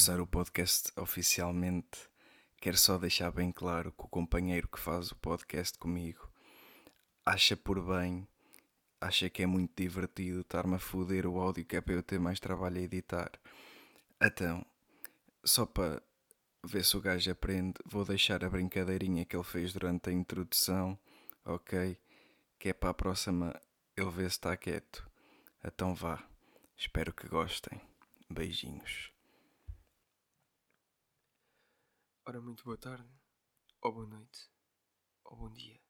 começar o podcast oficialmente, quero só deixar bem claro que o companheiro que faz o podcast comigo acha por bem, acha que é muito divertido estar-me a foder o áudio que é para eu ter mais trabalho a editar. Então, só para ver se o gajo aprende, vou deixar a brincadeirinha que ele fez durante a introdução, ok? Que é para a próxima ele ver se está quieto. Então vá, espero que gostem. Beijinhos. Ora, muito boa tarde, ou boa noite, ou bom dia.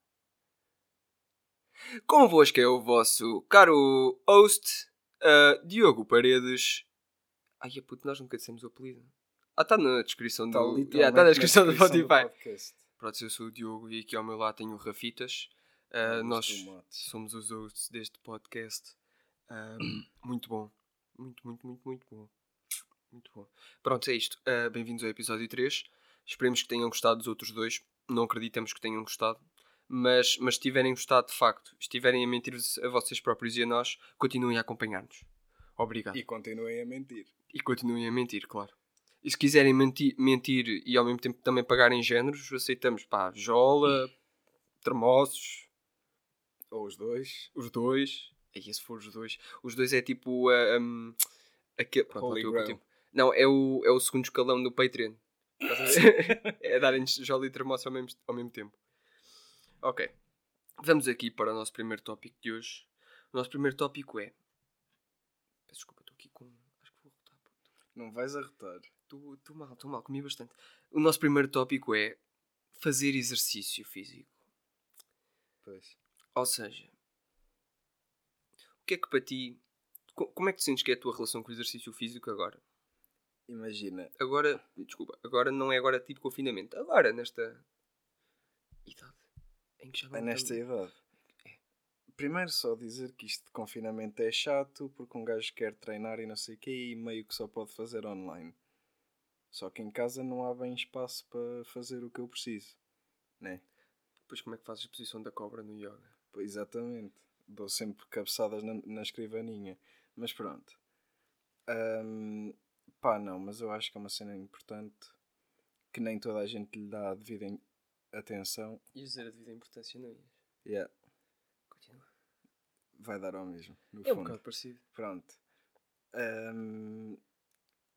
Convosco é o vosso caro host, uh, Diogo Paredes. Ai, é puto, nós nunca dissemos o apelido. Ah, está na descrição Está do. literalmente Yeah, tá na descrição do do Spotify. podcast. Pronto, eu sou o Diogo e aqui ao meu lado tenho o Rafitas. Uh, nós tomates. somos os hosts deste podcast. Um, muito bom. Muito, muito, muito, muito bom. Muito bom. Pronto, é isto. Uh, Bem-vindos ao episódio 3. Esperemos que tenham gostado dos outros dois. Não acreditamos que tenham gostado. Mas, mas se tiverem gostado de facto, estiverem a mentir a vocês próprios e a nós, continuem a acompanhar-nos. Obrigado. E continuem a mentir. E continuem a mentir, claro. E se quiserem menti- mentir e ao mesmo tempo também pagarem géneros, aceitamos, pá, jola, termossos, Ou os dois. os dois. E se for os dois? Os dois é tipo. Uh, um, aquele, pronto. Não, é o, é o segundo escalão do Patreon. É darem-nos jola e termoço ao mesmo, ao mesmo tempo. Ok. Vamos aqui para o nosso primeiro tópico de hoje. O nosso primeiro tópico é. Peço desculpa, estou aqui com. Acho que vou rotar. Não vais arrotar. Estou mal, estou mal, comi bastante. O nosso primeiro tópico é fazer exercício físico. Pois. Ou seja, o que é que para ti. co- Como é que tu sentes que é a tua relação com o exercício físico agora? Imagina. Agora, desculpa, agora não é agora tipo confinamento. Agora, nesta idade em que já não É nesta estamos- idade. Primeiro só dizer que isto de confinamento é chato porque um gajo quer treinar e não sei o quê e meio que só pode fazer online. Só que em casa não há bem espaço para fazer o que eu preciso. Né? Depois, como é que fazes a posição da cobra no yoga? Pois, exatamente. Dou sempre cabeçadas na, na escrivaninha. Mas pronto. Ahm, pá, não, mas eu acho que é uma cena importante que nem toda a gente lhe dá a devida atenção. Ias dizer a devida importância, não ias? Yeah, Continua. vai dar ao mesmo, no É um fundo. bocado parecido. Pronto. Ahm,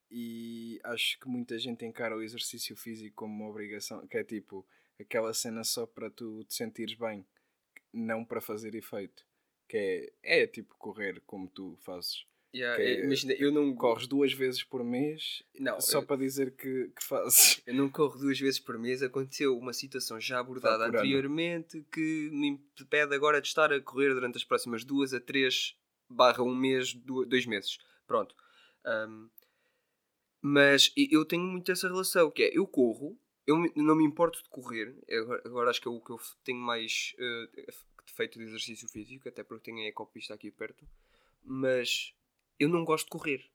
e acho que muita gente encara o exercício físico como uma obrigação, que é tipo aquela cena só para tu te sentires bem, não para fazer efeito. Que é, é tipo correr como tu fazes. Yeah, Que é- é- Imagina, eu não Corres duas vezes por mês Não, só eu- para dizer que, que fazes. Eu não corro duas vezes por mês. Aconteceu uma situação já abordada por ano. anteriormente que me impede agora de estar a correr durante as próximas duas a três barra um mês, dois meses. Pronto. Ahm, mas eu tenho muito essa relação, que é, eu corro, eu não me importo de correr, Eu agora, agora acho que é o que eu tenho mais eh, feito de exercício físico, até porque tenho a ecopista aqui perto, mas eu não gosto de correr.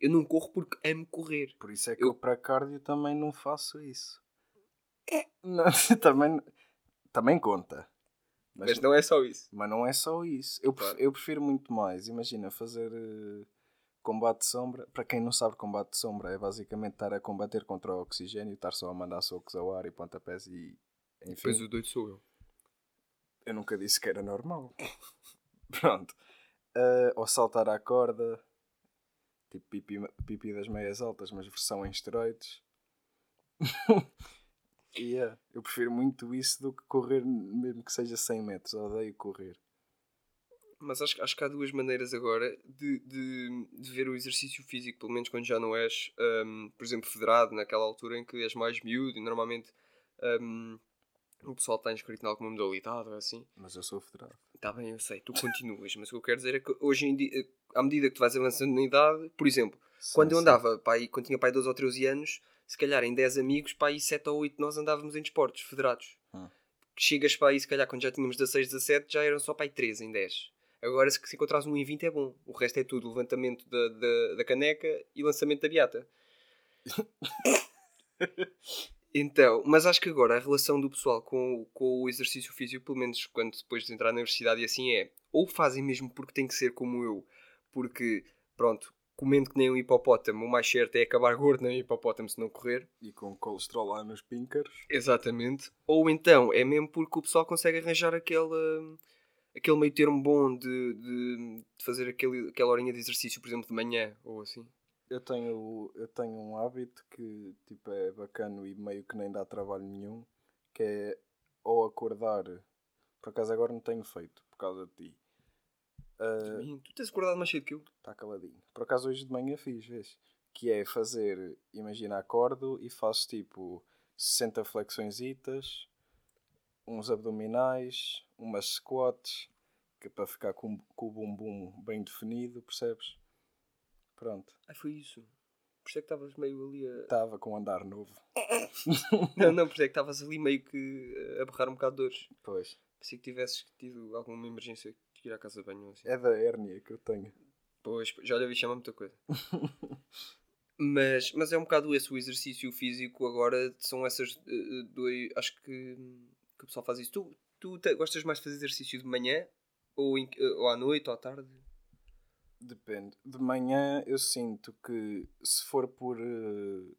Eu não corro porque amo correr. Por isso é que Eu- eu, para cardio também não faço isso. É, não, também, também conta. Mas não é só isso. Mas não é só isso. Eu, Claro. eu prefiro muito mais. Imagina fazer eh, combate de sombra. Para quem não sabe, combate de sombra é basicamente estar a combater contra o oxigênio, estar só a mandar socos ao ar e pontapés e. Enfim, Depois o doido sou eu. eu nunca disse que era normal. Pronto. Eh, ou saltar à corda. Tipo pipi, pipi das meias altas, mas versão em esteroides. Yeah, eu prefiro muito isso do que correr, mesmo que seja 100 metros. Odeio correr. Mas acho, acho que há duas maneiras agora de, de, de ver o exercício físico, pelo menos quando já não és, hum, por exemplo, federado, naquela altura em que és mais miúdo e normalmente hum, o pessoal está inscrito em alguma modalidade ou assim. Mas eu sou federado. Está bem, eu sei, tu continuas, mas o que eu quero dizer é que hoje em dia, à medida que tu vais avançando na idade, por exemplo, quando eu Sim, andava, pá, aí, quando tinha pai 12 ou 13 anos, se calhar em 10 amigos, pá, aí 7 ou 8 nós andávamos em desportos federados. Hum. Chegas para aí, se calhar quando já tínhamos 16, 17, já eram só aí 13 em 10. Agora, se, se encontrares um em 20 é bom. O resto é tudo levantamento da, da, da caneca e lançamento da beata. Então, mas acho que agora a relação do pessoal com, o- com o exercício físico, pelo menos quando depois de entrar na universidade e assim é, ou fazem mesmo porque tem que ser como eu, porque, pronto, comendo que nem um hipopótamo, o mais certo é acabar gordo nem um hipopótamo se não correr. E com colesterol lá nos pinkers. Exatamente. Ou então é mesmo porque o pessoal consegue arranjar aquele, aquele meio termo bom de, de, de fazer aquele, aquela horinha de exercício, por exemplo, de manhã ou assim. Eu tenho, eu tenho um hábito que tipo, é bacana e meio que nem dá trabalho nenhum, que é ou acordar, por acaso agora não tenho feito, por causa de ti. Ih, Tu tens acordado mais cedo que eu. Está caladinho. Por acaso hoje de manhã fiz, vês? Que é fazer, imagina, acordo e faço tipo 60 flexões, uns abdominais, umas squats, que é para ficar com, com o bumbum bem definido, percebes? Pronto. Ai, foi isso. Por isso é que estavas meio ali a. Estava com um andar novo. Não, não, por isso é que estavas ali meio que a borrar um bocado de dores. Pois. Pensei que tivesses tido alguma emergência de ir à casa de banho assim. É da hérnia que eu tenho. Pois, já lhe vi chamar muita coisa. mas, mas é um bocado esse o exercício físico agora. São essas eh, dois. Acho que, que o pessoal faz isso. Tu, tu te- gostas mais de fazer exercício de manhã? Ou, em- eh, ou à noite ou à tarde? Depende. De manhã eu sinto que se for por, eh,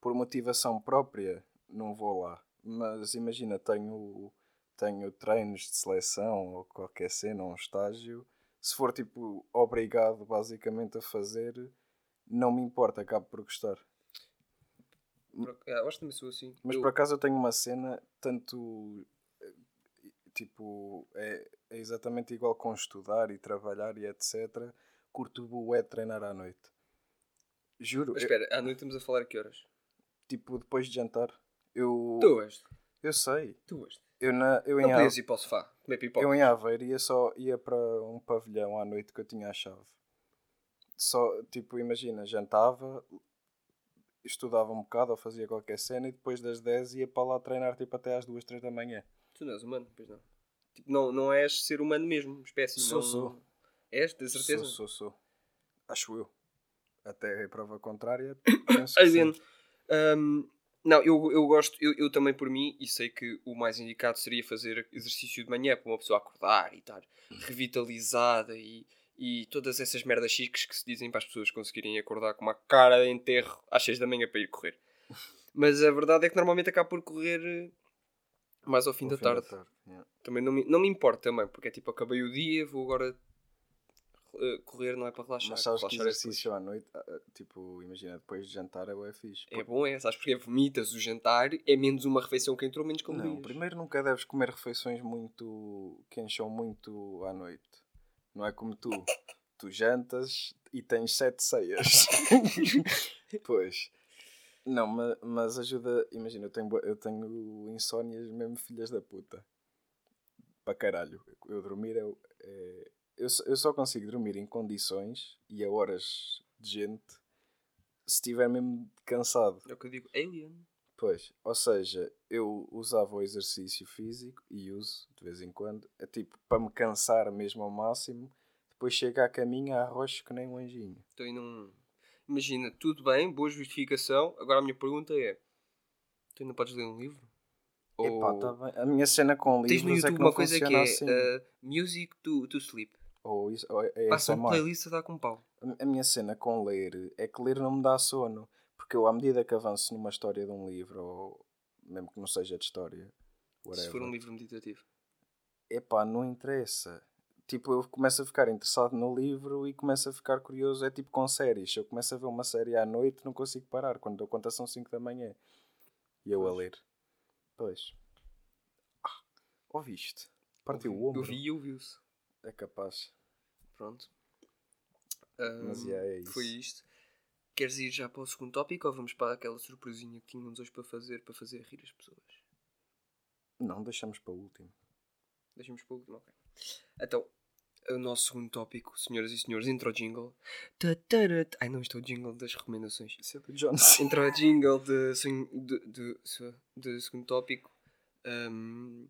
por motivação própria, não vou lá. Mas imagina, tenho, tenho treinos de seleção ou qualquer cena, um estágio. Se for tipo obrigado basicamente a fazer, não me importa, acabo por gostar. Por- eu acho que também sou assim. Mas Eu- por acaso eu tenho uma cena, tanto tipo, é, é exatamente igual com estudar e trabalhar e etc. Curto bué de treinar à noite. Juro, Mas eu- espera, à noite estamos a falar a que horas? tipo, depois de jantar. Eu, Tu és. eu sei. Tu és. Eu, na, eu, Não em, podias ir para o sofá comer eu em Aveiro ia só ia para um pavilhão à noite que eu tinha a chave. Só, tipo, imagina, jantava, estudava um bocado ou fazia qualquer cena e depois das 10 ia para lá treinar tipo até às 2, 3 da manhã. Tu não és humano, pois não. Tipo, não, não és ser humano mesmo, espécie. Sou, não... sou. És, de certeza? Sou, sou, sou. Acho eu. Até a prova contrária, penso que sim. Hum, não, eu, eu gosto, eu, eu também por mim, e sei que o mais indicado seria fazer exercício de manhã para uma pessoa acordar e estar revitalizada e, e todas essas merdas chiques que se dizem para as pessoas conseguirem acordar com uma cara de enterro às 6 da manhã para ir correr. Mas a verdade é que normalmente acabo por correr eh, mais ao fim, No da, tarde. yeah. Também não me, não me importa também, porque é tipo, acabei o dia, vou agora eh, correr, não é para relaxar. Mas sabes que relaxar é depois. exercício à noite, ah, ah, tipo, imagina, depois de jantar é bué fixe. É bom, é, sabes? Porque vomitas o jantar, é menos uma refeição que entrou, menos calorias. Não, primeiro nunca deves comer refeições muito. que encham muito à noite. Não é como tu. Tu jantas e tens sete ceias. pois. Não, ma- mas, ajuda. Imagina, eu tenho, eu tenho insónias mesmo filhas da puta. Para caralho. Eu dormir é. é- eu, só- eu só consigo dormir em condições e a horas de gente se estiver mesmo cansado. É o que eu digo, alien. Pois, ou seja, eu usava o exercício físico e uso de vez em quando, é tipo para me cansar mesmo ao máximo, depois chega à caminha arrocho que nem um anjinho. Então, aí não... Imagina, tudo bem, boa justificação. Agora a minha pergunta é: tu ainda podes ler um livro? Epá, tá bem. A minha cena com Tens no livros é YouTube não uma coisa que é assim. uh, Music to, to Sleep. Ou isso, ou é Passa uma playlist a dar com pau. A- minha cena com ler é que ler não me dá sono. Porque eu, à medida que avanço numa história de um livro, ou mesmo que não seja de história, Se for um whatever, livro meditativo. epá, não interessa. Tipo, eu começo a ficar interessado no livro e começo a ficar curioso. É tipo com séries. Eu começo a ver uma série à noite, não consigo parar. Quando dou conta são 5 da manhã. E eu a Pois. ler. Pois. Ah, ouviste? Partiu Eu o ombro. Eu vi e ouviu-se. É capaz. Pronto. Mas Ahm, yeah, é isso. Foi isto. Queres ir já para o segundo tópico ou vamos para aquela surpresinha que tínhamos hoje para fazer, para fazer rir as pessoas? Não, deixamos para o último. Deixamos para o último, ok. Então, o nosso segundo tópico, senhoras e senhores, intro jingle. Tatarat. Ai não, isto é o jingle das recomendações. Isso é do John Cena. Intro jingle de, de, de, de segundo tópico. Ahm,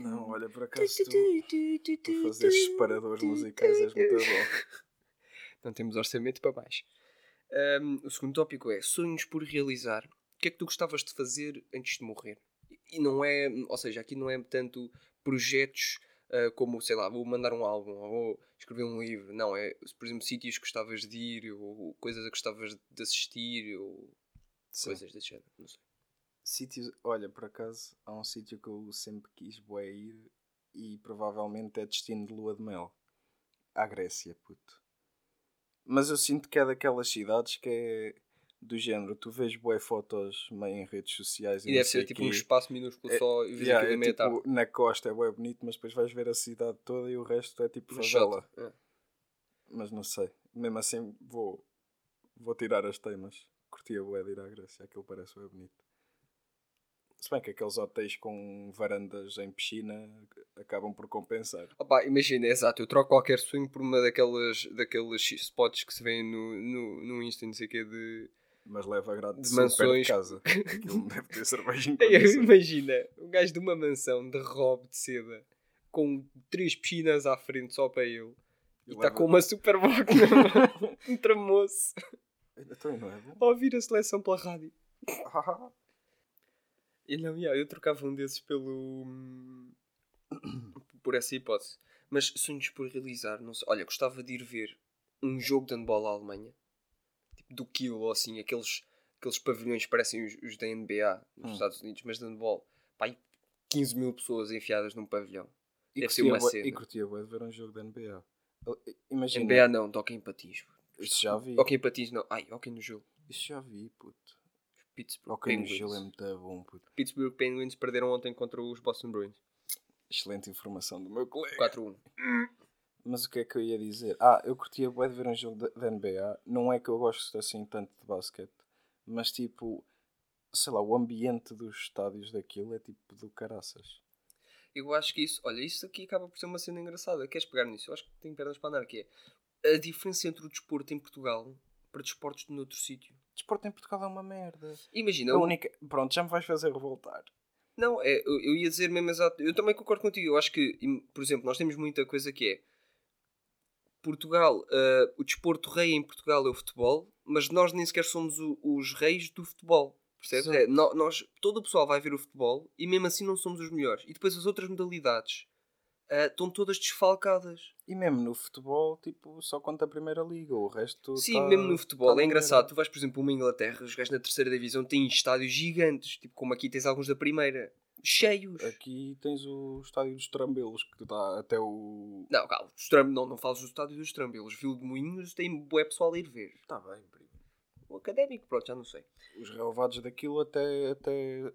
Não, olha, por acaso tu, tu fazer separadores musicais és muito bom. Não temos orçamento para baixo. Um, o segundo tópico é sonhos por realizar. O que é que tu gostavas de fazer antes de morrer? E não é, ou seja, aqui não é tanto projetos uh, como, sei lá, vou mandar um álbum ou vou escrever um livro. Não, é, por exemplo, sítios que gostavas de ir ou coisas a que gostavas de assistir ou Sim. coisas desse género. Não sei. Sítios, olha, por acaso, há um sítio que eu sempre quis bué ir e provavelmente é destino de lua de mel. À Grécia, puto. Mas eu sinto que é daquelas cidades que é do género, tu vês boé fotos meio em redes sociais e, e deve ser tipo um espaço minúsculo é, só e yeah, é, tipo, na costa é bué bonito, mas depois vais ver a cidade toda e o resto é tipo favela. É. Mas não sei, mesmo assim vou, vou tirar as temas curtia bué de ir à Grécia, aquilo parece bem bonito. Se bem que aqueles hotéis com varandas em piscina acabam por compensar. Opa, imagina, exato, eu troco qualquer swing por uma daquelas, daqueles spots que se vêem no, no, no Insta, não sei o que, de... Mas leva grátis de mansões. de casa. Aquilo deve ter cerveja Imagina, um gajo de uma mansão de robe de seda com três piscinas à frente só para ele. E está com uma super boca um tramoço. Então não é bom? Ouvir a seleção pela rádio. e não, yeah, eu trocava um desses pelo. por essa hipótese. Mas sonhos por realizar, não sei. Olha, gostava de ir ver um jogo de handball à Alemanha. Do ou assim, aqueles, aqueles pavilhões que parecem os, os da NBA nos hum. Estados Unidos, mas de handball. Pá, 15 mil pessoas enfiadas num pavilhão. E Deve ser uma cena. E curtia de ver um jogo da NBA. Imagina. NBA não, toca em patins. Isso já vi. Ok, patins não. Ai, ok no gelo. Isso já vi, puto. Pittsburgh Penguins. no gelo é muito bom, puto. Pittsburgh Penguins perderam ontem contra os Boston Bruins. Excelente informação do meu colega. 4-1. Mas o que é que eu ia dizer? Ah, eu curtia bem de ver um jogo da NBA. Não é que eu gosto assim tanto de basquete, mas tipo, sei lá, o ambiente dos estádios daquilo é tipo do caraças. Eu acho que isso, olha, isso aqui acaba por ser uma cena engraçada. Queres pegar nisso? Eu acho que tenho pernas para andar, que é a diferença entre o desporto em Portugal para desportos de noutro sítio. Desporto em Portugal é uma merda. Imagina. A única... Pronto, já me vais fazer revoltar. Não, é, eu, eu ia dizer mesmo exato. Eu também concordo contigo. Eu acho que, por exemplo, nós temos muita coisa que é. Portugal, uh, o desporto rei em Portugal é o futebol, mas nós nem sequer somos o, os reis do futebol. Percebes? É, nós, todo o pessoal vai ver o futebol e mesmo assim não somos os melhores. E depois as outras modalidades uh, estão todas desfalcadas. E mesmo no futebol, tipo, só conta a primeira liga, o resto. Sim, tá, mesmo no futebol, tá é engraçado. Tu vais, por exemplo, uma Inglaterra, os gajos na terceira divisão têm estádios gigantes, tipo como aqui tens alguns da primeira, cheios. Aqui tens o estádio dos Trambelos, que dá até o. Não, calma, tram... não, não falas do estádio dos Trambelos. Vila de Moinhos tem bué pessoal a ir ver. Está bem, primo. O académico, pronto, já não sei. Os relevados daquilo até, até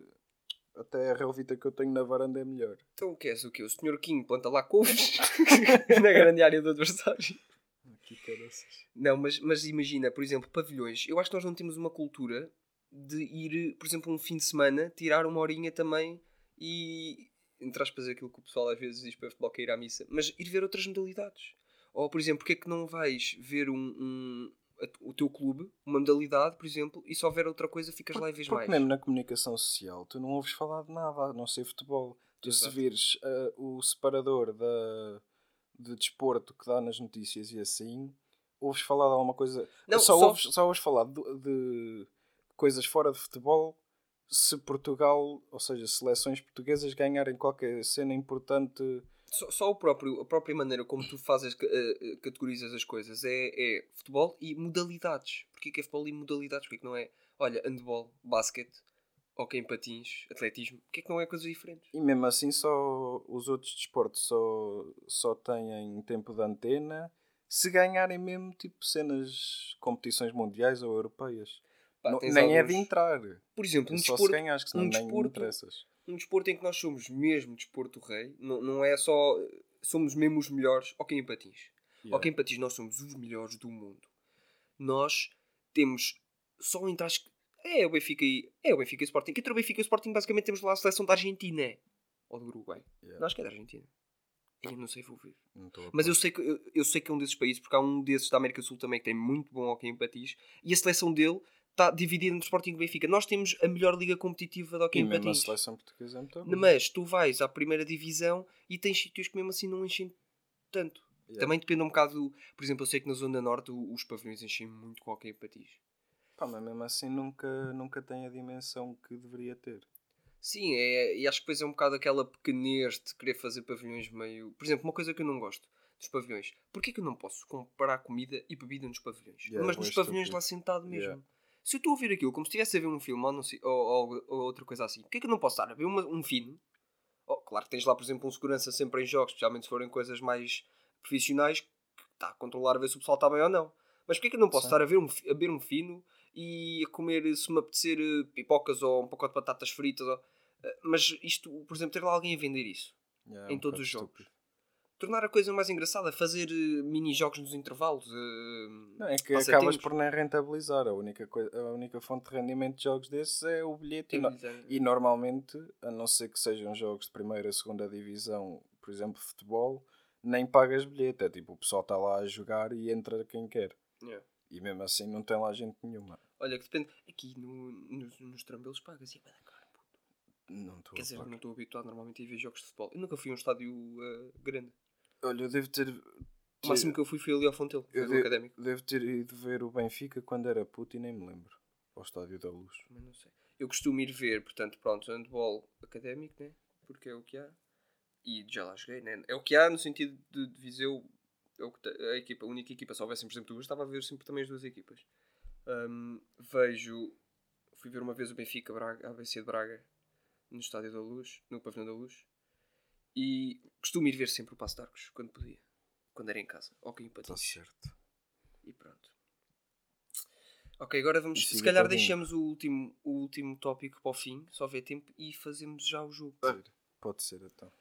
até a relvita que eu tenho na varanda é melhor. Então o que és o quê? O senhor King planta lá couves na grande área do adversário. Que caraças. Não, mas, mas imagina, por exemplo, pavilhões. Eu acho que nós não temos uma cultura de ir, por exemplo, um fim de semana, tirar uma horinha também e, entre aspas, aquilo que o pessoal às vezes diz para o futebol que é ir à missa, mas ir ver outras modalidades. Ou, por exemplo, porque é que não vais ver um, um, o teu clube, uma modalidade, por exemplo, e se houver outra coisa ficas lá e vês mais. mesmo na comunicação social tu não ouves falar de nada, a não ser futebol. Tu Exato. se vires uh, o separador da, de desporto que dá nas notícias e assim, ouves falar de alguma coisa... Não, só, só... Ouves, só ouves falar de, de coisas fora de futebol se Portugal, ou seja, seleções portuguesas ganharem qualquer cena importante só, só, o próprio, a própria maneira como tu fazes, uh, categorizas as coisas é, é futebol e modalidades. Porquê que é futebol e modalidades? Porquê que não é, olha, handball, basquete, hockey em patins, atletismo? Porquê que não é coisas diferentes? E mesmo assim só os outros desportos só, só têm tempo de antena se ganharem mesmo tipo cenas, competições mundiais ou europeias. Pá, não, nem alguns... é de entrar. Por exemplo, é um desporto, ganhas, que um desporto, um desporto em que nós somos mesmo desporto rei, não, não é só somos mesmo os melhores, ok em patins. Yeah. Ok em patins nós somos os melhores do mundo. Nós temos só entre as é o Benfica e é o Benfica e o Sporting. Entre o Benfica e o Sporting basicamente temos lá a seleção da Argentina ou do Uruguai. Yeah. Não acho que é da Argentina. Eu não sei vou ver. Mas eu sei, que, eu, eu, sei que é um desses países, porque há um desses da América do Sul também que tem muito bom hockey em patins. E a seleção dele está dividida entre Sporting e Benfica. Nós temos a melhor liga competitiva de hockey em a seleção portuguesa é muito boa. Mas tu vais à primeira divisão e tens sítios que mesmo assim não enchem tanto. Yeah. Também depende um bocado, por exemplo, eu sei que na Zona Norte os pavilhões enchem muito com hockey patins. Pá, mas mesmo assim nunca, nunca tem a dimensão que deveria ter. Sim, é, e acho que depois é um bocado aquela pequenez de querer fazer pavilhões meio. Por exemplo, uma coisa que eu não gosto dos pavilhões. Porquê que eu não posso comprar comida e bebida nos pavilhões? Yeah, Mas bué nos pavilhões estúpido. lá sentado mesmo. Yeah. Se eu estou a ouvir aquilo como se estivesse a ver um filme ou, sei- ou, ou- ou outra coisa assim, porquê que eu não posso estar a ver uma- um fino? Oh, claro que tens lá, por exemplo, um segurança sempre em jogos, especialmente se forem coisas mais profissionais, que está a controlar a ver se o pessoal está bem ou não. Mas porquê que eu não posso Sim. estar a ver, um, a ver um fino e a comer, se me apetecer, eh, pipocas ou um pacote de batatas fritas? ou- eh, Mas isto, por exemplo, ter lá alguém a vender isso Yeah, em um todos os jogos. estúpido. Tornar a coisa mais engraçada, fazer eh, mini-jogos nos intervalos. eh, Não, é que acabas por nem rentabilizar. A única, coi- a única fonte de rendimento de jogos desses é o bilhete. E, no- e normalmente, a não ser que sejam jogos de primeira, segunda divisão, por exemplo, futebol, nem pagas bilhete. É tipo, o pessoal está lá a jogar e entra quem quer. Yeah. E mesmo assim não tem lá gente nenhuma. Olha, que depende. Aqui no, nos, nos trambelos pagas e é caro, puto. Não estou Quer dizer, não estou habituado normalmente a ver jogos de futebol. Eu nunca fui a um estádio eh, grande. Olha, eu devo ter. O máximo que eu fui foi ali ao Fontelo, eu académico. devo ter ido ver o Benfica quando era puto e nem me lembro. Ao Estádio da Luz. Mas não sei. Eu costumo ir ver, portanto, pronto, handball académico, né? Porque é o que há. E já lá joguei, né? É o que há no sentido de, de Viseu. É o que te- a, equipa, a única equipa, se houvessem, por exemplo, duas, estava a ver sempre também as duas equipas. Hum, vejo. Fui ver uma vez o Benfica Braga, ABC de Braga no Estádio da Luz, no Pavilhão da Luz. E costumo ir ver sempre o Passo de Arcos quando podia. Quando era em casa. Ok, Está patins. certo. E pronto. Ok, agora vamos. Se calhar bingo. deixamos o último, o último tópico para o fim, só ver tempo, e fazemos já o jogo. Pode ser então.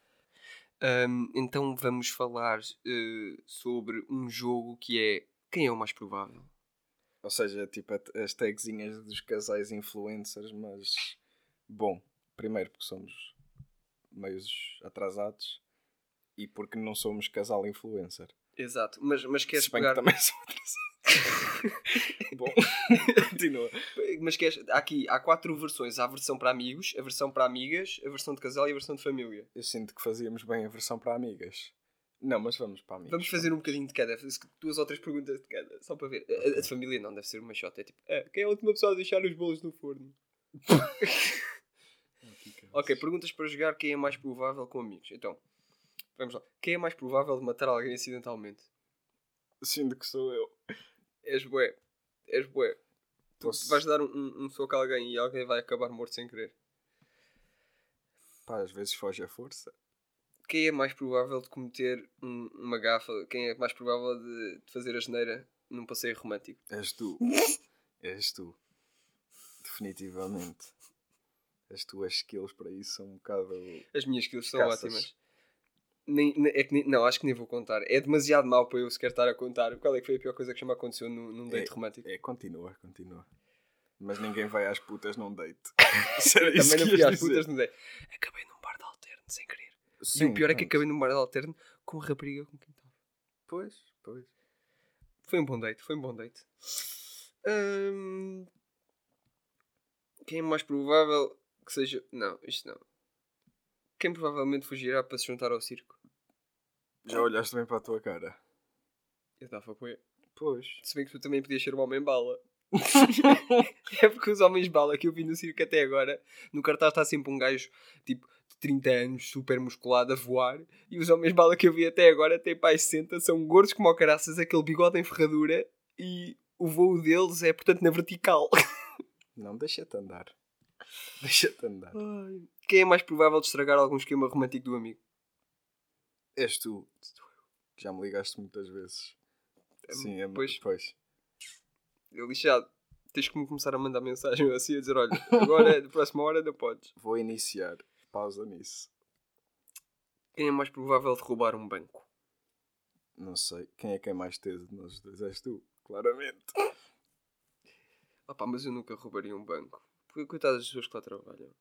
Ahm, então vamos falar eh, sobre um jogo que é quem é o mais provável. Ou seja, tipo as tagzinhas dos casais influencers, mas bom, primeiro porque somos meios atrasados e porque não somos casal influencer. Exato, mas, mas queres Se bem pegar. que também sou atrasado. bom, continua. Mas queres. Aqui há quatro versões: há a versão para amigos, a versão para amigas, a versão de casal e a versão de família. Eu sinto que fazíamos bem a versão para amigas. Não, mas vamos para amigas. Vamos fazer um bocadinho de cada, duas ou três perguntas de cada, só para ver. A, a de família não, deve ser uma shot. É tipo, ah, quem é a última pessoa a deixar os bolos no forno? Ok, perguntas para jogar quem é mais provável com amigos. Então, vamos lá. Quem é mais provável de matar alguém acidentalmente? Sinto que sou eu. És bué. És bué. Tu Posso- vais dar um, um, um soco a alguém e alguém vai acabar morto sem querer. Pá, às vezes foge a força. Quem é mais provável de cometer um- uma gafa? Quem é mais provável de, de fazer a geneira num passeio romântico? És tu. És tu. Definitivamente. As tuas skills para isso são um bocado. As minhas skills são Caças. ótimas. Nem, nem- é que nem- não, acho que nem vou contar. É demasiado mau para eu sequer estar a contar. Qual é que foi a pior coisa que já me aconteceu num, num date É. romântico? É, continua, continua. Mas ninguém vai às putas num date. Também não fui às dizer. putas num date. Acabei num bar de alterno, sem querer. e Sim, o pior é que acabei num bar de alterno com a rapariga com quem estava. Pois, pois. Foi um bom date, foi um bom date. Hum, Quem é mais provável que seja. Não, isto não. Quem provavelmente fugirá para se juntar ao circo? Já olhaste bem para a tua cara? Eu dava apoio. Pois. Se bem que tu também podias ser o homem bala. é porque os homens bala que eu vi no circo até agora, no cartaz está sempre um gajo tipo de 30 anos, super musculado, a voar. E os homens bala que eu vi até agora, têm pai 60, são gordos como o caraças, aquele bigode em ferradura. E o voo deles é, portanto, na vertical. Não, deixa-te andar. Deixa-te andar. Ai. Quem é mais provável de estragar algum esquema romântico do amigo? És tu. Já me ligaste muitas vezes. Sim, é pois. pois. É lixado. Tens que me começar a mandar mensagem assim a dizer: olha, agora, da próxima hora, não podes. Vou iniciar. Pausa nisso. Quem é mais provável de roubar um banco? Não sei. Quem é quem mais tese de nós dois? És tu, claramente. Ah pá, mas eu nunca roubaria um banco. Porque coitadas das pessoas que lá trabalham.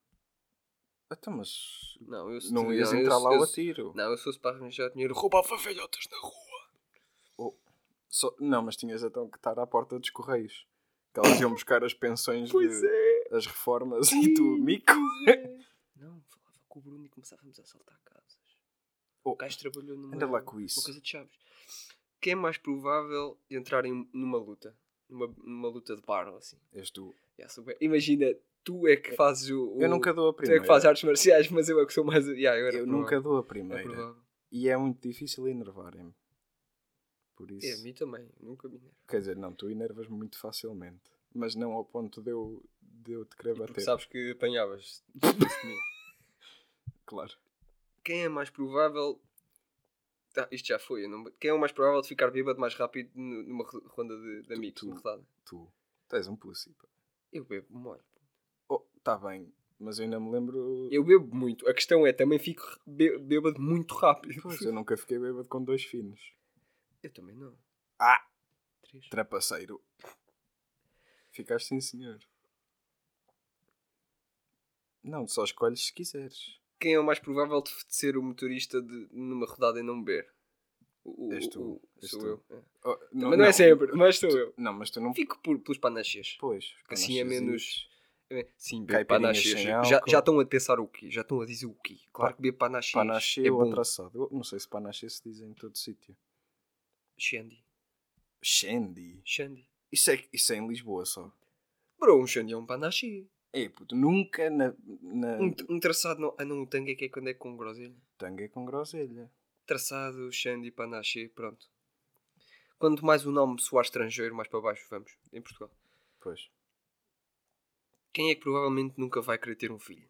Então, mas. Não, eu se Não ias eu- entrar lá eu, ao tiro. Não, eu se fosse para arranjar dinheiro, roubava velhotas na rua. Só- Não, mas tinhas então que estar à porta dos correios. Que elas iam buscar as pensões de é. as reformas e tu, mico. Não, falava com o Bruno e começávamos a assaltar casas. Oh, O gajo trabalhou numa, anda lá com uma isso. coisa de chaves. Quem é mais provável de entrar em, numa luta? Numa, numa luta de bar ou assim. És tu. Yeah, sou Imagina, tu é que fazes o. Eu o- nunca dou a Tu é primeira. que fazes artes marciais, mas eu é que sou mais. Yeah, eu era Eu provável. nunca dou a É primeira. provável. e é muito difícil enervarem-me. Por isso. É, a mim também, nunca me enervo. Quer dizer, não, tu enervas-me muito facilmente. Mas não ao ponto de eu, de eu te querer Porque bater. sabes que apanhavas. Claro. Quem é mais provável. Ah, isto já foi. não- Quem é o mais provável de ficar bêbado mais rápido nu- numa ro- ronda de, de amigos? tu. rodada? Tu. Tu és um pussy. pá. Eu bebo molho. Oh, tá bem. Mas eu ainda me lembro. Eu bebo muito. A questão é, também fico bê- bêbado muito rápido. Pois, eu nunca fiquei bêbado com dois finos. Eu também não. Ah! Três. Trapaceiro. Ficaste sim, senhor. Não, só escolhes se quiseres. Quem é o mais provável de ser o motorista de, numa rodada e não beber? O, És tu, o- és sou tu. eu. é. Oh, Mas não, é sempre, mas sou eu. Não, mas tu não. Fico por, pelos panaches. Pois. Assim é menos. É, Sim, panaches. sem Já, já estão a pensar o quê? Já estão a dizer o quê? Claro que panaches. Panache é ou bom. atraçado. Eu não sei se panache se diz em todo sítio. Shandy. Shandy. Shandy. Isso é, isso é em Lisboa só. Bro, um Shandy é um panache. É, puto, nunca na, na Um, um traçado não. Ah, não, o tangue é que é quando é com groselha. tanga com groselha. Traçado, Shandy, panache, pronto. Quanto mais o nome soar estrangeiro, mais para baixo vamos. Em Portugal. Pois. Quem é que provavelmente nunca vai querer ter um filho?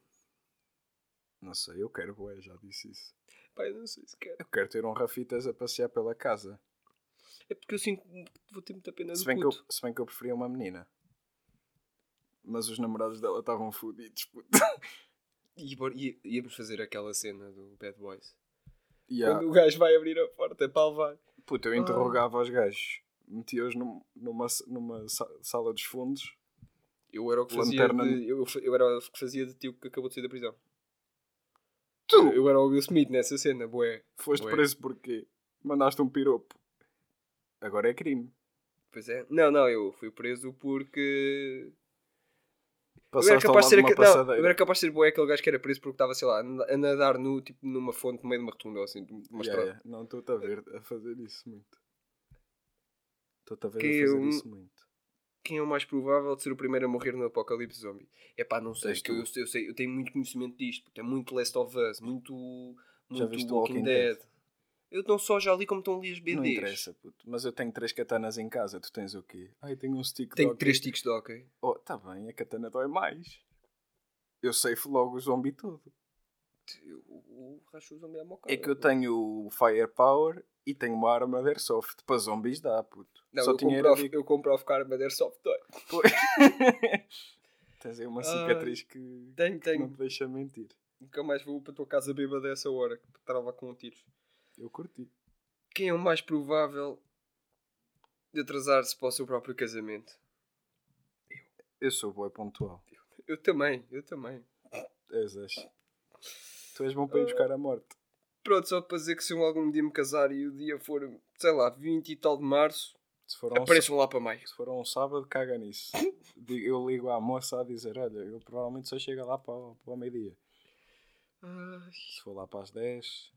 Não sei, eu quero boé, já disse isso. Pai, não sei se quero. Eu quero ter um Rafitas a passear pela casa. É porque eu sinto que vou ter muita pena do Se bem, que eu, puto. se bem que eu preferia uma menina. Mas os namorados dela estavam fodidos, puto. E, e- íamos fazer aquela cena do Bad Boys. Há- Quando o gajo vai abrir a porta para levar. Puto, eu interrogava os gajos. Metia-os num- numa, numa sa- sala dos fundos. Eu era o que fazia Lanterna- de, eu, eu era o que fazia de tio que acabou de sair da prisão. Tu! Eu era o Will Smith nessa cena, bué. Foste preso porquê? Mandaste um piropo. Agora é crime. Pois é. Não, não, eu fui preso porque. Eu era, capaz de ser não, eu era capaz de ser bué aquele gajo que era preso porque estava, sei lá, a nadar nu, tipo, numa fonte no meio de uma rotunda ou assim, de uma Yeah, estrada. yeah. Não estou-te a ver a fazer isso muito. Estou-te a ver Que a fazer eu- isso muito. Quem é o mais provável de ser o primeiro a morrer no apocalipse zombie? É pá, não sei, que eu, eu, sei, eu tenho muito conhecimento disto, é muito Last of Us, muito, muito Walking, Walking Dead. Dead? Eu não só já li como estão ali as BDs. Não interessa, puto. Mas eu tenho três katanas em casa. Tu tens o quê? Ai, tenho um stick de Tenho três ticos de hockey. Oh, tá bem, a katana dói mais. Eu sei logo o zombie todo. O, o zombie é mocada. É que eu tenho o Firepower e tenho uma arma de Airsoft. Para zombies dá, puto. Não, Só eu, tinha comprovo, eu comprovo que a arma de Airsoft dói. Pois. Tens aí uma Ai, cicatriz que, Tenho, que não tenho. te deixa mentir. Nunca mais vou para a tua casa bêbada a essa hora, que lá com tiros. Eu curti. Quem é o mais provável de atrasar-se para o seu próprio casamento? Eu sou boa pontual. Eu também, eu também. És, és. Tu és bom para ir buscar a morte. Pronto, só para dizer que se eu algum dia me casar e o dia for, sei lá, 20 e tal de março, Se for, um, apareçam lá para maio. se for um sábado, caga nisso. Eu ligo à moça a dizer: Olha, eu provavelmente só chego lá para, o- para o meio-dia. Se for lá para as 10,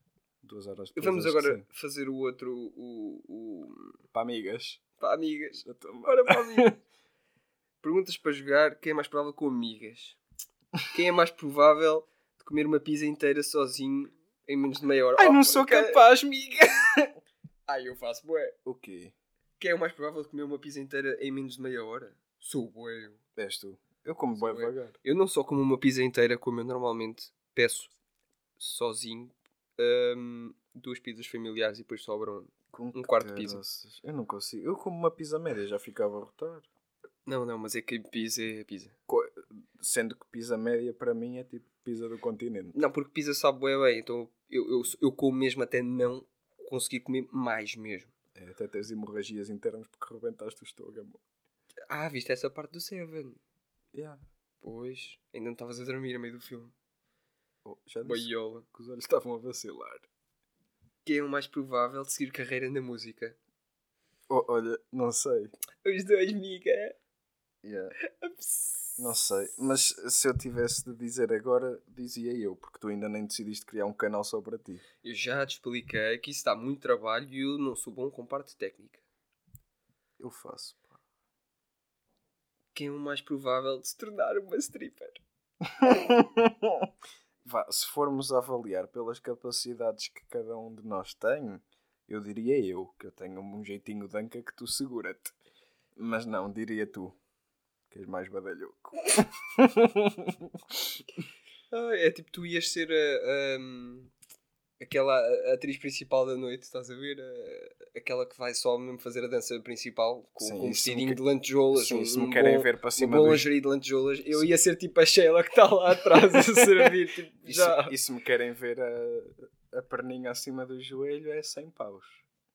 duas horas depois. Vamos agora fazer o outro, o, o... Para amigas. para amigas. Bora para amigas. Perguntas para jogar, quem é mais provável com amigas? Quem é mais provável de comer uma pizza inteira sozinho em menos de meia hora? Ai, não Oh, sou ca- capaz, miga! Ai, eu faço bué. O quê? Quem é o mais provável de comer uma pizza inteira em menos de meia hora? Sou bué eu. És tu. Eu como eu. devagar. Eu não só como uma pizza inteira, como eu normalmente peço sozinho hum, duas pizzas familiares e depois sobram. Com Um quarto de pizza. Eu não consigo. Eu como uma pizza média já ficava a rotar. Não, não, mas é que pizza é pizza. Co- Sendo que pizza média para mim é tipo pizza do continente. Não, porque pizza sabe bué bem, então eu, eu, eu como mesmo até não conseguir comer mais mesmo. É, até tens hemorragias internas porque rebentaste o estômago. Ah, viste essa parte do Seven? Yeah. Pois, ainda não estavas a dormir a meio do filme. Oh, já disse Baiola. que os olhos estavam a vacilar. Quem é o mais provável de seguir carreira na música? Oh, olha, não sei. Os dois, miga. Yeah. Não sei. Mas se eu tivesse de dizer agora, dizia eu, porque tu ainda nem decidiste criar um canal só para ti. Eu já te expliquei que isso dá muito trabalho e eu não sou bom com parte técnica. Eu faço. pá. Quem é o mais provável de se tornar uma stripper? Vá, se formos avaliar pelas capacidades que cada um de nós tem, eu diria eu, que eu tenho um jeitinho de anca que tu segura-te. Mas não, diria tu, que és mais badalhoco. Ah, é tipo, tu ias ser a, a- aquela atriz principal da noite, estás a ver? Aquela que vai só mesmo fazer a dança principal com, Sim, com um vestidinho que- de lantejoulas. Sim, um, se me um querem bom- ver para cima boa dos... lingerie de lantejoulas, eu ia ser tipo a Sheila que está lá atrás a servir. Tipo, E já. se, e se me querem ver a, a perninha acima do joelho, é 100 paus.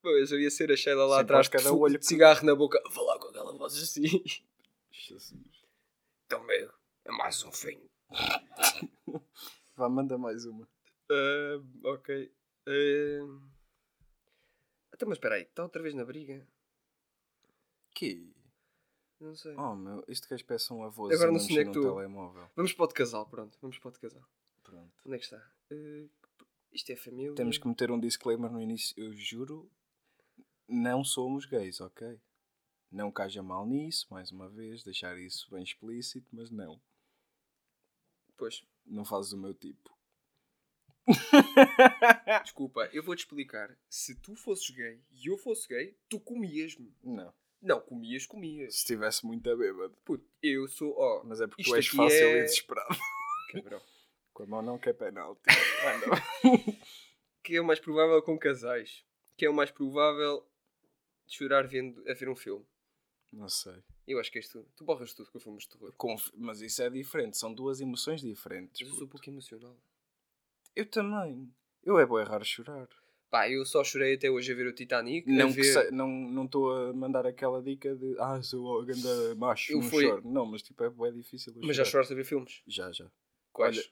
Pois, eu ia ser a Sheila lá Sim, atrás, cada de, olho de que- cigarro na boca, a falar com aquela voz assim. Jesus. Então, meu, é mais um fim. Vá, manda mais uma. Ah, ok. Ah, Então, mas espera aí, está outra vez na briga? Que? Não sei. Oh meu, que as peçam um avô Agora não sei onde é que tu- telemóvel. Vamos para o de casal, pronto. Vamos para o de casal. Pronto. Onde é que está? Ah, isto é família. Temos que meter um disclaimer no início. Eu juro, não somos gays, ok? Não haja mal nisso, mais uma vez, deixar isso bem explícito, mas não. Pois, Não fazes o meu tipo. desculpa, eu vou-te explicar. Se tu fosses gay e eu fosse gay, tu comias-me. Não. Não, comias, comias. Se estivesse muito a bêbado. Puto, eu sou, ó, Mas é porque tu és fácil é- e desesperado. cabrão. Com a mão não que é penalti. Anda. Que é o mais provável com casais? Que é o mais provável de chorar vendo, a ver um filme? Não sei. Eu acho que és tu. Tu borras tudo com filmes de terror. Conf- Mas isso é diferente, são duas emoções diferentes. Mas eu sou um pouco emocional. Eu também. Eu é bem raro chorar. Pá, eu só chorei até hoje a ver o Titanic. a Não que ver... se- não não estou a mandar aquela dica de ah, sou a ganda macho, Eu não fui- choro. Não, mas tipo é bem difícil. Mas já choraste a ver filmes? Já, já. Quais? Olha,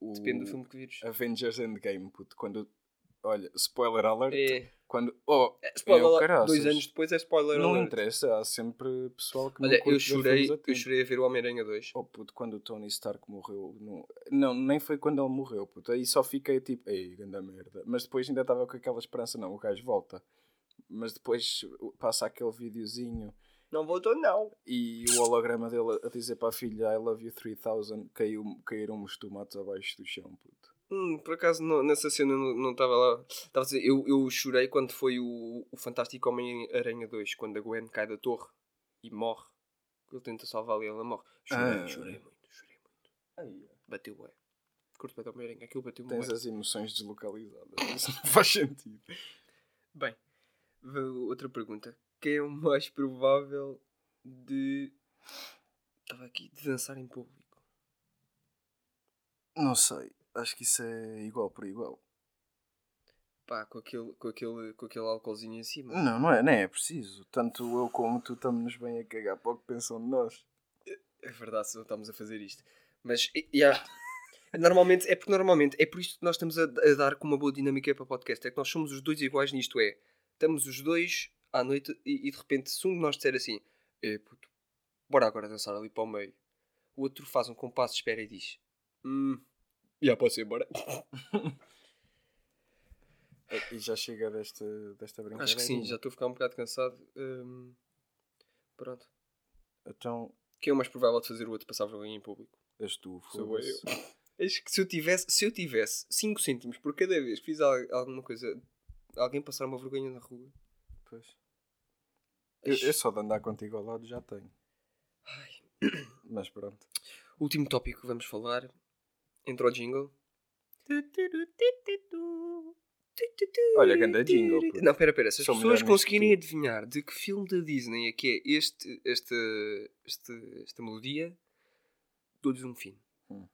O Depende do filme que vires. Avengers Endgame, puto. Quando. Olha, spoiler alert. É. Quando. Oh, É, spoiler, eu, caraças. dois anos depois é spoiler não alert. interessa, há sempre pessoal que não Olha, eu chorei, eu chorei a ver o Homem-Aranha 2. Oh puto, quando o Tony Stark morreu. Não, não, nem foi quando ele morreu, puto. Aí só fiquei tipo, ei, grande merda. Mas depois ainda estava com aquela esperança, não, o gajo volta. Mas depois passa aquele videozinho Não voltou, não. e o holograma dele a dizer para a filha I love you 3000 caiu, caíram os tomates abaixo do chão, puto. Hum, por acaso não- nessa cena não estava lá. Estava a dizer, eu, eu chorei quando foi o, o Fantástico Homem-Aranha 2, quando a Gwen cai da torre e morre. Ele tenta salvá-la e ela morre. Chorei, Ah. chorei muito, chorei muito. Bateu bem. Curto bem Homem-Aranha, aquilo bateu Tens muito. as emoções deslocalizadas. Isso não faz sentido. Bem, outra pergunta. Quem é o mais provável de. Estava aqui, de dançar em público? Não sei. Acho que isso é igual por igual. Pá, com aquele, com aquele, com aquele álcoolzinho em cima. Não, não é, nem é preciso. Tanto eu como tu estamos bem a cagar para o que pensam de nós. É verdade, só estamos a fazer isto. Mas, há- normalmente, é porque normalmente, é por isto que nós estamos a, a dar com uma boa dinâmica para o podcast. É que nós somos os dois iguais nisto, é. Estamos os dois à noite e, e de repente, se um de nós disser assim, é puto, bora agora dançar ali para o meio. O outro faz um compasso de espera e diz, hum, já pode ser, bora. E já chega desta, desta brincadeira. Acho que sim, já estou a ficar um bocado cansado. Hum, pronto. Então, Quem é o mais provável de fazer o outro passar vergonha em público? és tu, Sou foda-se. Acho que se eu tivesse, se eu tivesse 5 cêntimos por cada vez que fiz al- alguma coisa, alguém passar uma vergonha na rua. Pois. Eu, eu só de andar contigo ao lado já tenho. Mas pronto. Último tópico que vamos falar. Entrou o jingle. Olha, ganda jingle, pô. Não, pera, pera. Se as Sou pessoas nisto conseguirem que adivinhar de que filme da Disney é que é este, este, este, esta melodia, dou-lhes um fim. Hum.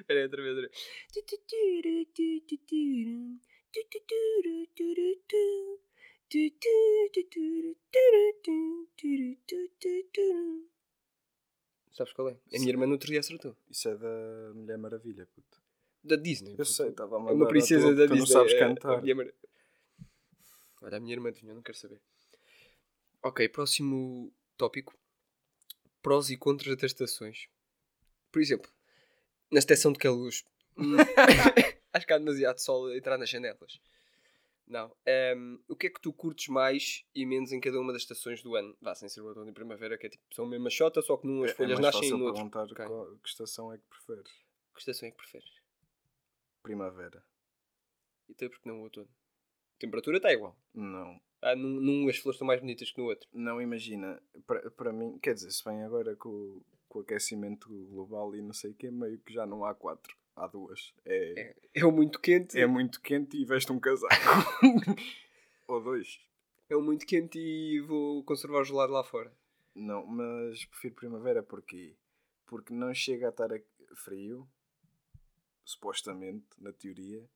Outra vez, outra vez. Sabes qual é? A minha irmã no outro dia acertou. Isso é da Mulher Maravilha, puto. Da Disney. Eu sei, estava a É uma princesa da tu Disney. não sabes é- cantar. A mar... Olha, a minha irmã tinha, não quero saber. Ok, próximo tópico. Prós e contras das estações. Por exemplo, na estação de Caluz. hum, Acho que há demasiado sol a entrar nas janelas. Não. Ehm, o que é que tu curtes mais e menos em cada uma das estações do ano? Vá, sem ser o outono e primavera, que é tipo, são a mesma chota, só que num as É- folhas é mais nascem e no outro. perguntar Ok. qual- que estação é que preferes. Que estação é que preferes? Primavera. E tu, porque não o outono? A temperatura está igual. Não. Ah, num, num as flores estão mais bonitas que no outro. Não imagina. Para mim, quer dizer, se vem agora com, com o aquecimento global e não sei o quê, meio que já não há quatro. Há duas. É, É, é o muito quente. é muito quente e veste um casaco. Ou dois. É o muito quente e vou conservar o gelado lá fora. Não, mas prefiro primavera porquê? Porque não chega a estar frio, supostamente, na teoria,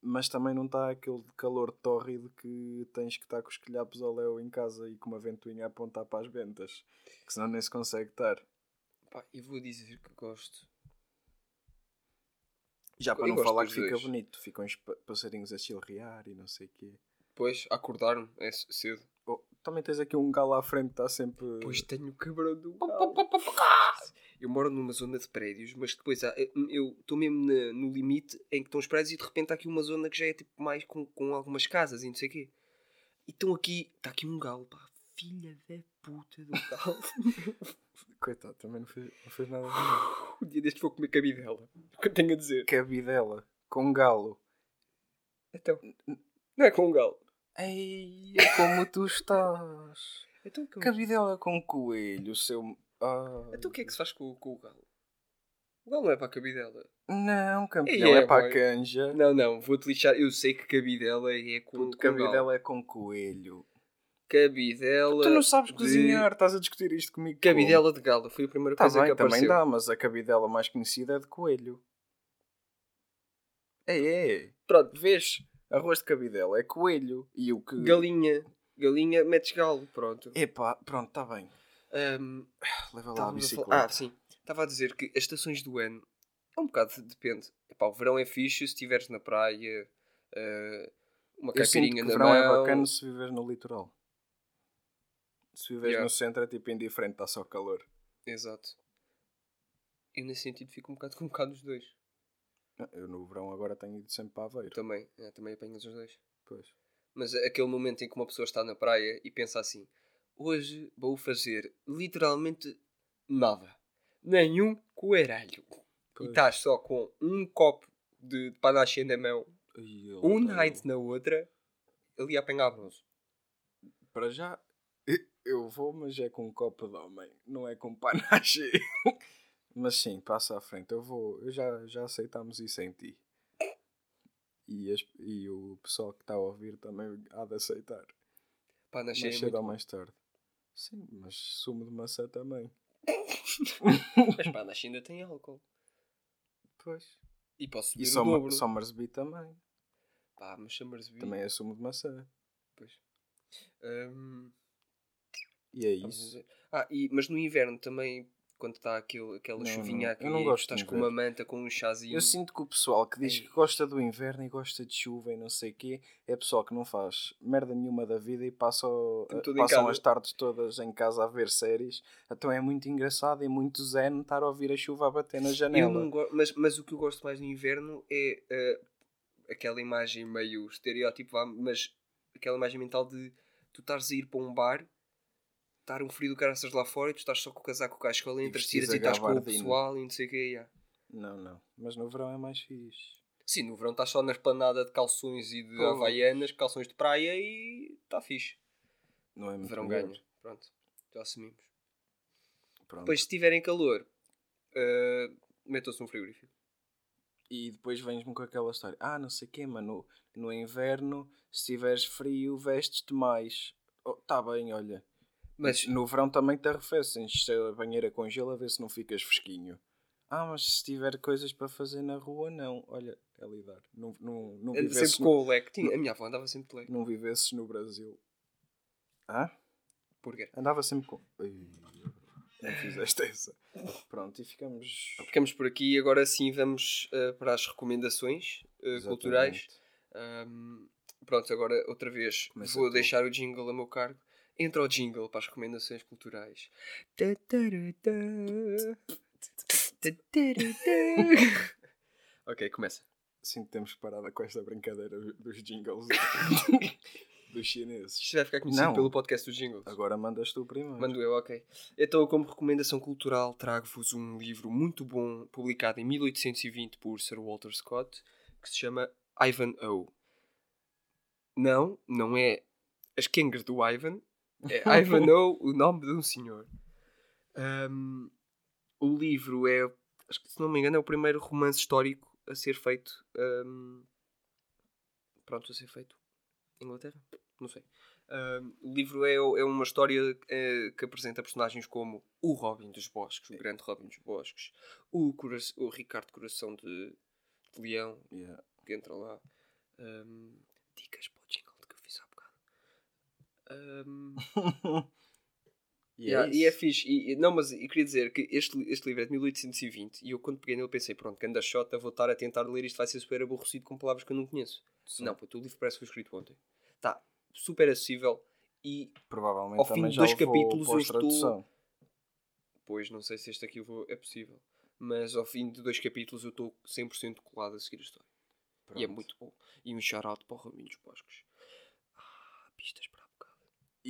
mas também não está aquele calor tórrido que tens que estar com os quilhapos ao léu em casa e com uma ventoinha a apontar para as ventas, que senão nem se consegue estar. Pá, e vou dizer que gosto. Já para Eu não falar que fica dois. bonito, ficam os pa- passarinhos a chilrear e não sei o quê. Depois, acordar-me, é cedo. Oh, também tens aqui um galo à frente que está sempre. Pois tenho o cabrão do galo. Eu moro numa zona de prédios, mas depois há- eu estou mesmo na- no limite em que estão os prédios e de repente há aqui uma zona que já é tipo mais com, com algumas casas e não sei o quê. E estão aqui, está aqui um galo, pá, filha da puta do galo. Coitado, também não fez, não fez nada o dia deste vou comer cabidela. O que eu tenho a dizer? Cabidela, com galo. Então, não é com um galo. Ei, é como tu estás. Então, que- Cabidela com coelho, seu. Ah. então o que é que se faz com, com o galo? O galo não é para a cabidela. Não, campeão, é, é, para boy. a canja. Não, não, vou-te lixar. Eu sei que cabidela é com, Puto, com galo. cabidela é com coelho. Cabidela. Tu não sabes de- cozinhar, estás a discutir isto comigo. Cabidela de galo, foi a primeira Está coisa bem, que também apareceu. dá, mas a cabidela mais conhecida é de coelho. É, é. Pronto, vês? Arroz de cabidela é coelho. E o que. Galinha. Galinha, metes galo, pronto. Epá, pronto, está bem. Ahm, Leva lá a a bicicleta. falar- Ah, sim. Estava a dizer que as estações do ano é um bocado depende. Epá, o verão é fixe se estiveres na praia, ah, uma caipirinha o na verão mão. é bacana se viveres no litoral. Se viveres Yeah. no centro é tipo indiferente, está só calor. Exato. Eu nesse sentido fico um bocado com um bocado dos dois. Eu no verão agora tenho ido sempre para Aveiro. Também, é, também apanhas os dois. Pois. Mas aquele momento em que uma pessoa está na praia e pensa assim: hoje vou fazer literalmente nada. Nenhum coeralho. E Pois. estás só com um copo de, de panache na mão, um night na outra, ali a apanhar bronze. Para já, eu- vou, mas é com um copo de homem, não é com panache. mas sim, passa à frente. Eu vou, eu já, já aceitámos isso em ti. E, as- e o pessoal que está a ouvir também há de aceitar. Panache é mais cedo ou mais tarde. Sim, mas sumo de maçã também. Mas panache ainda tem álcool. Pois. E posso E subir o Somer- dobro. Somersby também. Pá, mas Summersby... Também é sumo de maçã. Pois. Hum, E é isso. Ah, e, mas no inverno também, quando está aquela Não, chuvinha aqui, Eu não gosto estás com uma manta, com um chazinho. Eu sinto que o pessoal que diz Ei. que gosta do inverno e gosta de chuva e não sei o quê é pessoal que não faz merda nenhuma da vida e passa em passam as tardes todas em casa a ver séries. Então é muito engraçado e muito zen estar a ouvir a chuva a bater na Eu janela. mas, mas o que eu gosto mais no inverno é eh, aquela imagem meio estereótipo, mas aquela imagem mental de tu estares a ir para um bar, estar um frio do caraças lá fora e tu estás só com o casaco com a escola entre as tiras e estás com o pessoal e não sei o que. Yeah. Não, não. Mas no verão é mais fixe. Sim, no verão estás só na esplanada de calções e de Pô. havaianas, calções de praia e está fixe. Não é muito verão melhor. ganha. Pronto, já assumimos. Pronto. Depois, se tiverem calor, eh, metam-se num frigorífico. E depois vens-me com aquela história. Ah, não sei o quê, mano. No, no inverno, se tiveres frio, vestes-te mais. Oh, tá bem, olha. Mas No verão também te arrefeces. Enches a banheira com gelo a ver se não ficas fresquinho. Ah, mas se tiver coisas para fazer na rua, não. Olha, é lidar. Não, não, não, ando vivesses sempre no, com o leque. Tinha- A minha avó andava sempre de leque. não vivesses no Brasil. Ah? Porquê? Andava sempre com... Não fizeste essa. Pronto, e ficamos... Ficamos por aqui e agora sim vamos eh, para as recomendações Exatamente. culturais. Ahm, pronto, agora outra vez Começa vou deixar o jingle a meu cargo. Entra o jingle para as recomendações culturais. ok, começa. Sim, temos parada com esta brincadeira dos jingles dos chineses. Isto vai ficar conhecido Não. pelo podcast dos jingles. Agora mandas tu primeiro. Mando eu, ok. Então, como recomendação cultural, trago-vos um livro muito bom, publicado em 1820 por Sir Walter Scott, que se chama Ivanhoe. Não, não é as quengas do Ivan, é Ivanhoe, o nome de um senhor. Ahm, o livro é, acho que se não me engano, é o primeiro romance histórico a ser feito. ahm, pronto, a ser feito. Inglaterra? Não sei. Ahm, o livro é, é uma história eh, que apresenta personagens como o Robin dos Bosques, o grande Robin dos Bosques, o, Cora- o Ricardo Coração de, de Leão, Yeah. que entra lá. Ahm, dicas para o jingle que eu fiz há bocado. Ahm, E Yeah, é e é fixe. E, não, mas eu queria dizer que este, este livro é de 1820 e eu quando peguei nele pensei, pronto, ganda shota, vou estar a tentar ler isto, vai ser super aborrecido com palavras que eu não conheço. Sim. Não, puto, o livro parece que foi escrito ontem. Está super acessível e, Provavelmente Ao fim de dois capítulos eu pós-tradução. pois, não sei se este aqui vou- é possível, mas ao fim de dois capítulos eu estou 100% colado a seguir a história. E é Pronto. muito bom. E um shout para o Raminho dos Bosques. Ah, pistas para.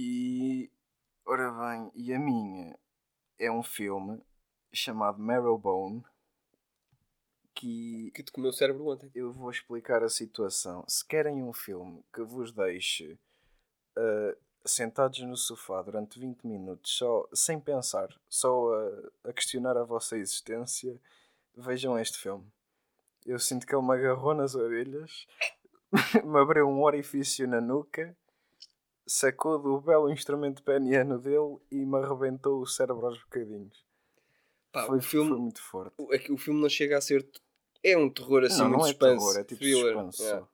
E ora bem, e a minha é um filme chamado Marrowbone que Que te comeu o cérebro ontem. eu vou explicar a situação. Se querem um filme que vos deixe ah, sentados no sofá durante 20 minutos, só, sem pensar, só a, a questionar a vossa existência, vejam este filme. Eu sinto que ele me agarrou nas orelhas, me abriu um orifício na nuca, sacou do belo instrumento peniano dele e me arrebentou o cérebro aos bocadinhos. Pá, foi, o filme foi muito forte. O- é que o filme não chega a ser. É um terror assim, não, muito não é suspense. terror, é tipo thriller. suspense.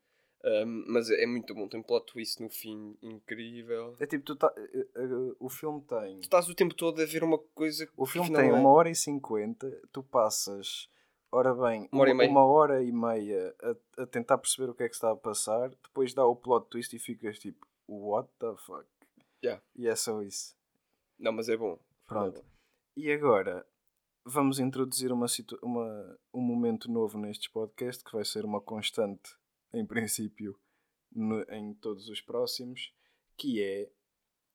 Um, mas é muito bom, tem plot twist no fim incrível. É tipo, tu tá, eh, eh, o filme tem. Tu estás o tempo todo a ver uma coisa que O filme tem é. uma hora e cinquenta, tu passas, ora bem, Uma hora e meia. uma hora e meia a, a tentar perceber o que é que está a passar, depois dá o plot twist e ficas tipo, what the fuck? Yeah. E é só isso. Não, mas é bom. Pronto. E agora vamos introduzir uma uma, um momento novo nestes podcasts que vai ser uma constante, em princípio, no- em todos os próximos, que é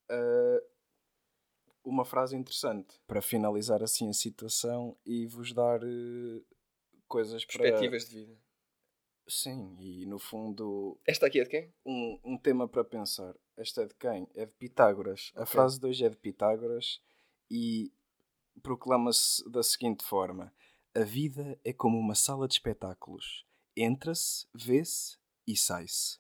ah, uma frase interessante para finalizar assim a situação e vos dar eh, coisas Perspectivas de vida. Sim, e no fundo Esta aqui é de quem? um, um tema para pensar. Esta é de quem? É de Pitágoras. A Ok. frase de hoje é de Pitágoras e proclama-se da seguinte forma: A vida é como uma sala de espetáculos. Entra-se, vê-se e sai-se.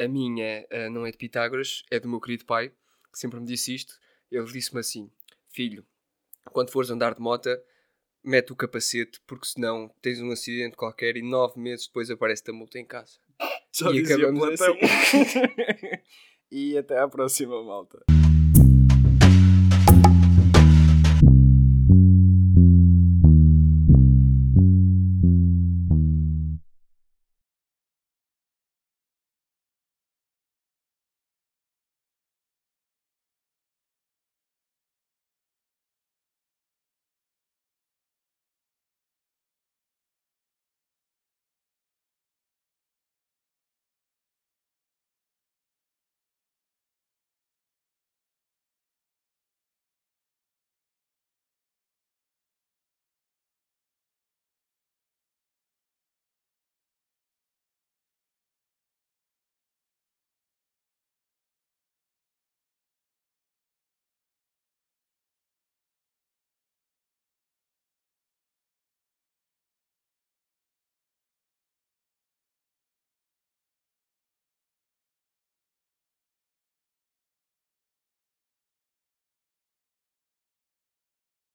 A minha ah, não é de Pitágoras, é do meu querido pai, que sempre me disse isto. Ele disse-me assim: Filho, quando fores andar de moto, mete o capacete, porque senão tens um acidente qualquer e nove meses depois aparece-te a multa em casa. Já E dizia acabamos Platão. e até à próxima, malta.